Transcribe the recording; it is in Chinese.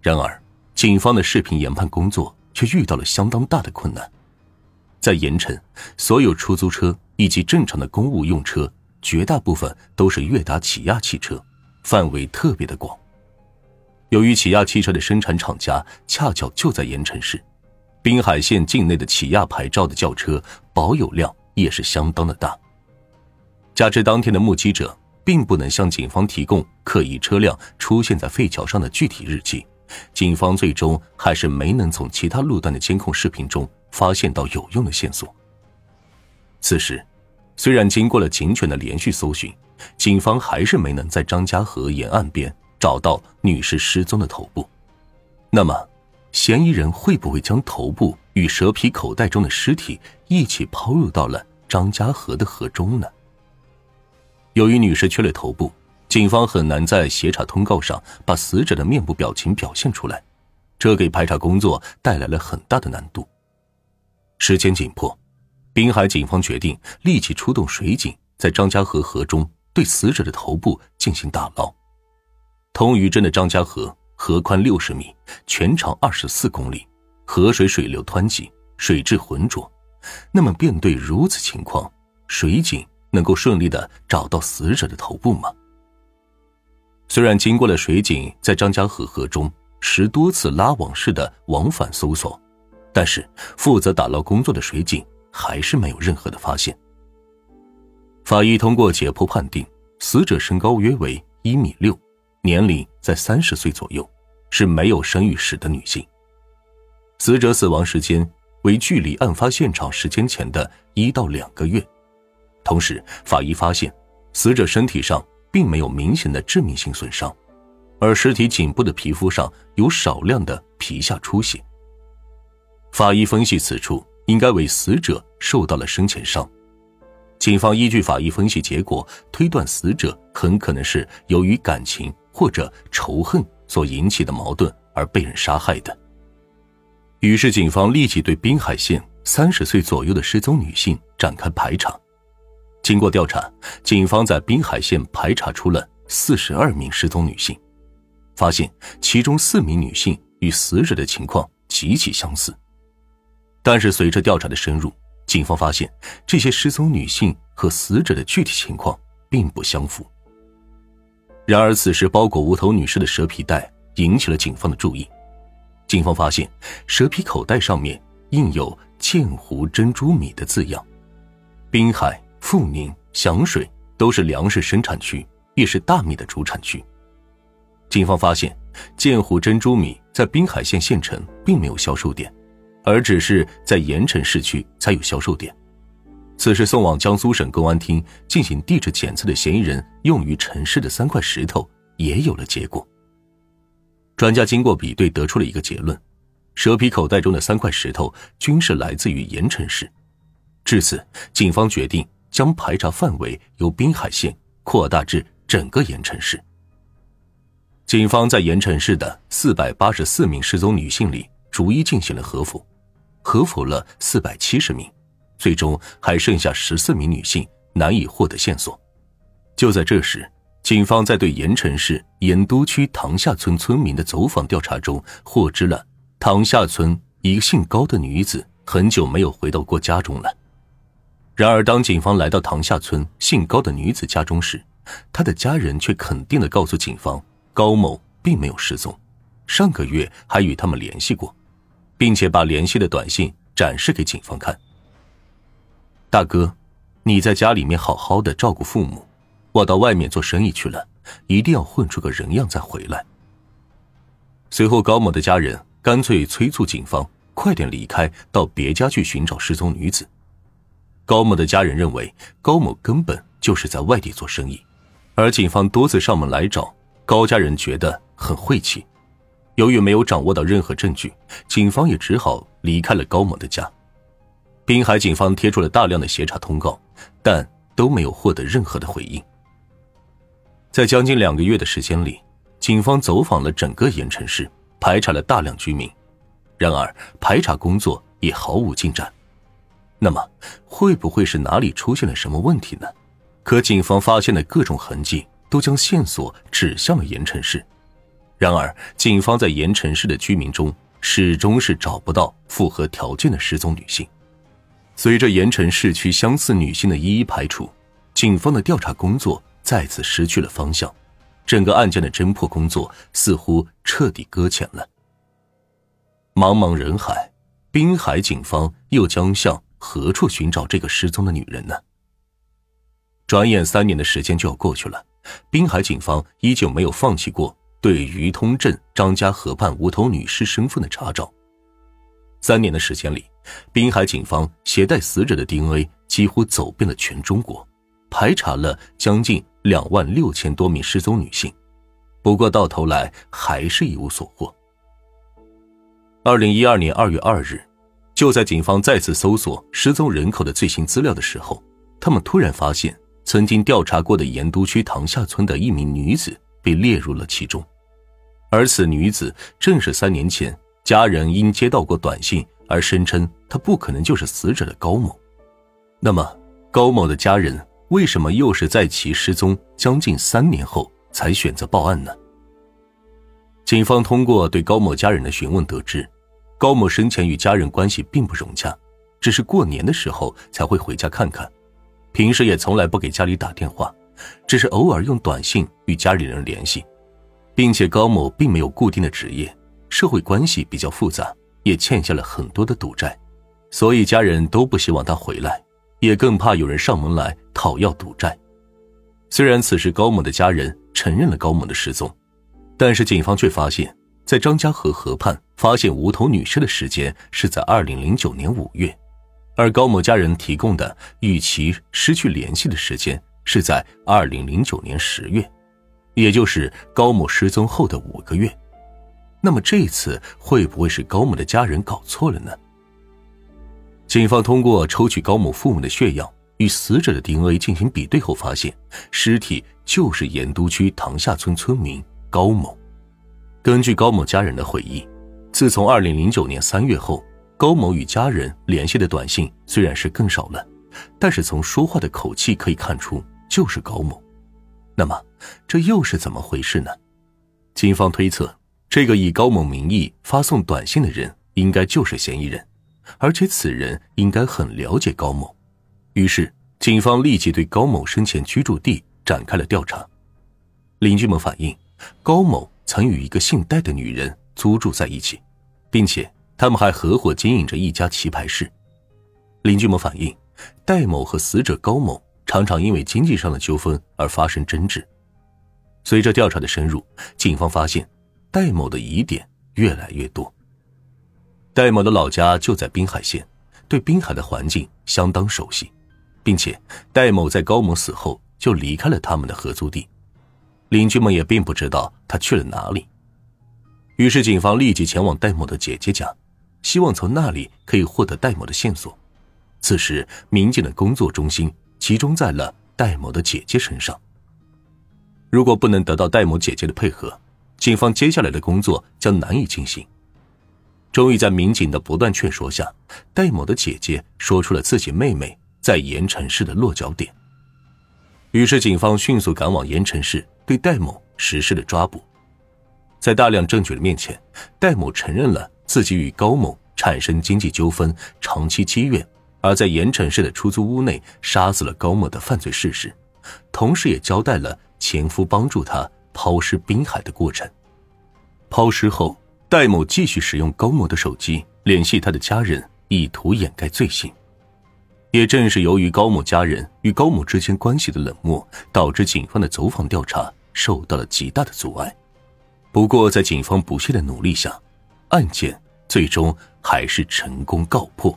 然而，警方的视频研判工作却遇到了相当大的困难。在盐城，所有出租车以及正常的公务用车，绝大部分都是悦达起亚汽车，范围特别的广。由于起亚汽车的生产厂家恰巧就在盐城市，滨海县境内的起亚牌照的轿车保有量也是相当的大。加之当天的目击者并不能向警方提供可疑车辆出现在废桥上的具体日期，警方最终还是没能从其他路段的监控视频中发现到有用的线索。此时，虽然经过了警犬的连续搜寻，警方还是没能在张家河沿岸边。找到女士失踪的头部，那么，嫌疑人会不会将头部与蛇皮口袋中的尸体一起抛入到了张家河的河中呢？由于女士缺了头部，警方很难在协查通告上把死者的面部表情表现出来，这给排查工作带来了很大的难度。时间紧迫，滨海警方决定立即出动水警，在张家河河中对死者的头部进行打捞。通榆镇的张家河河宽六十米，全长二十四公里，河水水流湍急，水质浑浊。那么，面对如此情况，水警能够顺利的找到死者的头部吗？虽然经过了水警在张家河河中十多次拉网式的往返搜索，但是负责打捞工作的水警还是没有任何的发现。法医通过解剖判定，死者身高约为一米六。年龄在三十岁左右，是没有生育史的女性。死者死亡时间为距离案发现场时间前的一到两个月。同时，法医发现死者身体上并没有明显的致命性损伤，而尸体颈部的皮肤上有少量的皮下出血。法医分析此处应该为死者受到了生前伤。警方依据法医分析结果推断，死者很可能是由于感情。或者仇恨所引起的矛盾而被人杀害的。于是，警方立即对滨海县三十岁左右的失踪女性展开排查。经过调查，警方在滨海县排查出了四十二名失踪女性，发现其中四名女性与死者的情况极其相似。但是，随着调查的深入，警方发现这些失踪女性和死者的具体情况并不相符。然而，此时包裹无头女士的蛇皮袋引起了警方的注意。警方发现，蛇皮口袋上面印有“鉴湖珍珠米”的字样。滨海、阜宁、响水都是粮食生产区，也是大米的主产区。警方发现，建湖珍珠米在滨海县县城并没有销售点，而只是在盐城市区才有销售点。此时送往江苏省公安厅进行地质检测的嫌疑人用于城市的三块石头也有了结果。专家经过比对得出了一个结论：蛇皮口袋中的三块石头均是来自于盐城市。至此，警方决定将排查范围由滨海县扩大至整个盐城市。警方在盐城市的四百八十四名失踪女性里，逐一进行了核否，核否了四百七十名。最终还剩下十四名女性难以获得线索。就在这时，警方在对盐城市盐都区塘下村村民的走访调查中，获知了塘下村一个姓高的女子很久没有回到过家中了。然而，当警方来到塘下村姓高的女子家中时，她的家人却肯定的告诉警方，高某并没有失踪，上个月还与他们联系过，并且把联系的短信展示给警方看。大哥，你在家里面好好的照顾父母，我到外面做生意去了，一定要混出个人样再回来。随后，高某的家人干脆催促警方快点离开，到别家去寻找失踪女子。高某的家人认为高某根本就是在外地做生意，而警方多次上门来找，高家人觉得很晦气。由于没有掌握到任何证据，警方也只好离开了高某的家。滨海警方贴出了大量的协查通告，但都没有获得任何的回应。在将近两个月的时间里，警方走访了整个盐城市，排查了大量居民，然而排查工作也毫无进展。那么，会不会是哪里出现了什么问题呢？可警方发现的各种痕迹都将线索指向了盐城市，然而，警方在盐城市的居民中始终是找不到符合条件的失踪女性。随着盐城市区相似女性的一一排除，警方的调查工作再次失去了方向，整个案件的侦破工作似乎彻底搁浅了。茫茫人海，滨海警方又将向何处寻找这个失踪的女人呢？转眼三年的时间就要过去了，滨海警方依旧没有放弃过对于通镇张家河畔无头女尸身份的查找。三年的时间里，滨海警方携带死者的 DNA 几乎走遍了全中国，排查了将近两万六千多名失踪女性，不过到头来还是一无所获。二零一二年二月二日，就在警方再次搜索失踪人口的最新资料的时候，他们突然发现，曾经调查过的盐都区塘下村的一名女子被列入了其中，而此女子正是三年前家人因接到过短信而声称她不可能就是死者的高某。那么，高某的家人为什么又是在其失踪将近三年后才选择报案呢？警方通过对高某家人的询问得知，高某生前与家人关系并不融洽，只是过年的时候才会回家看看，平时也从来不给家里打电话，只是偶尔用短信与家里人联系，并且高某并没有固定的职业，社会关系比较复杂，也欠下了很多的赌债，所以家人都不希望他回来，也更怕有人上门来讨要赌债。虽然此时高某的家人承认了高某的失踪。但是警方却发现，在张家河河畔发现无头女尸的时间是在二零零九年五月，而高某家人提供的与其失去联系的时间是在二零零九年十月，也就是高某失踪后的五个月。那么这次会不会是高某的家人搞错了呢？警方通过抽取高某父母的血样与死者的 DNA 进行比对后，发现尸体就是盐都区塘下村村民。高某，根据高某家人的回忆，自从二零零九年三月后，高某与家人联系的短信虽然是更少了，但是从说话的口气可以看出就是高某。那么，这又是怎么回事呢？警方推测，这个以高某名义发送短信的人应该就是嫌疑人，而且此人应该很了解高某。于是，警方立即对高某生前居住地展开了调查。邻居们反映。高某曾与一个姓戴的女人租住在一起，并且他们还合伙经营着一家棋牌室。邻居们反映，戴某和死者高某常常因为经济上的纠纷而发生争执。随着调查的深入，警方发现戴某的疑点越来越多。戴某的老家就在滨海县，对滨海的环境相当熟悉，并且戴某在高某死后就离开了他们的合租地。邻居们也并不知道他去了哪里，于是警方立即前往戴某的姐姐家，希望从那里可以获得戴某的线索。此时，民警的工作中心集中在了戴某的姐姐身上。如果不能得到戴某姐姐的配合，警方接下来的工作将难以进行。终于在民警的不断劝说下，戴某的姐姐说出了自己妹妹在盐城市的落脚点。于是，警方迅速赶往盐城市。对戴某实施了抓捕，在大量证据的面前，戴某承认了自己与高某产生经济纠纷、长期积怨，而在盐城市的出租屋内杀死了高某的犯罪事实，同时也交代了前夫帮助他抛尸滨海的过程。抛尸后，戴某继续使用高某的手机联系他的家人，以图掩盖罪行。也正是由于高某家人与高某之间关系的冷漠，导致警方的走访调查。受到了极大的阻碍，不过在警方不懈的努力下，案件最终还是成功告破。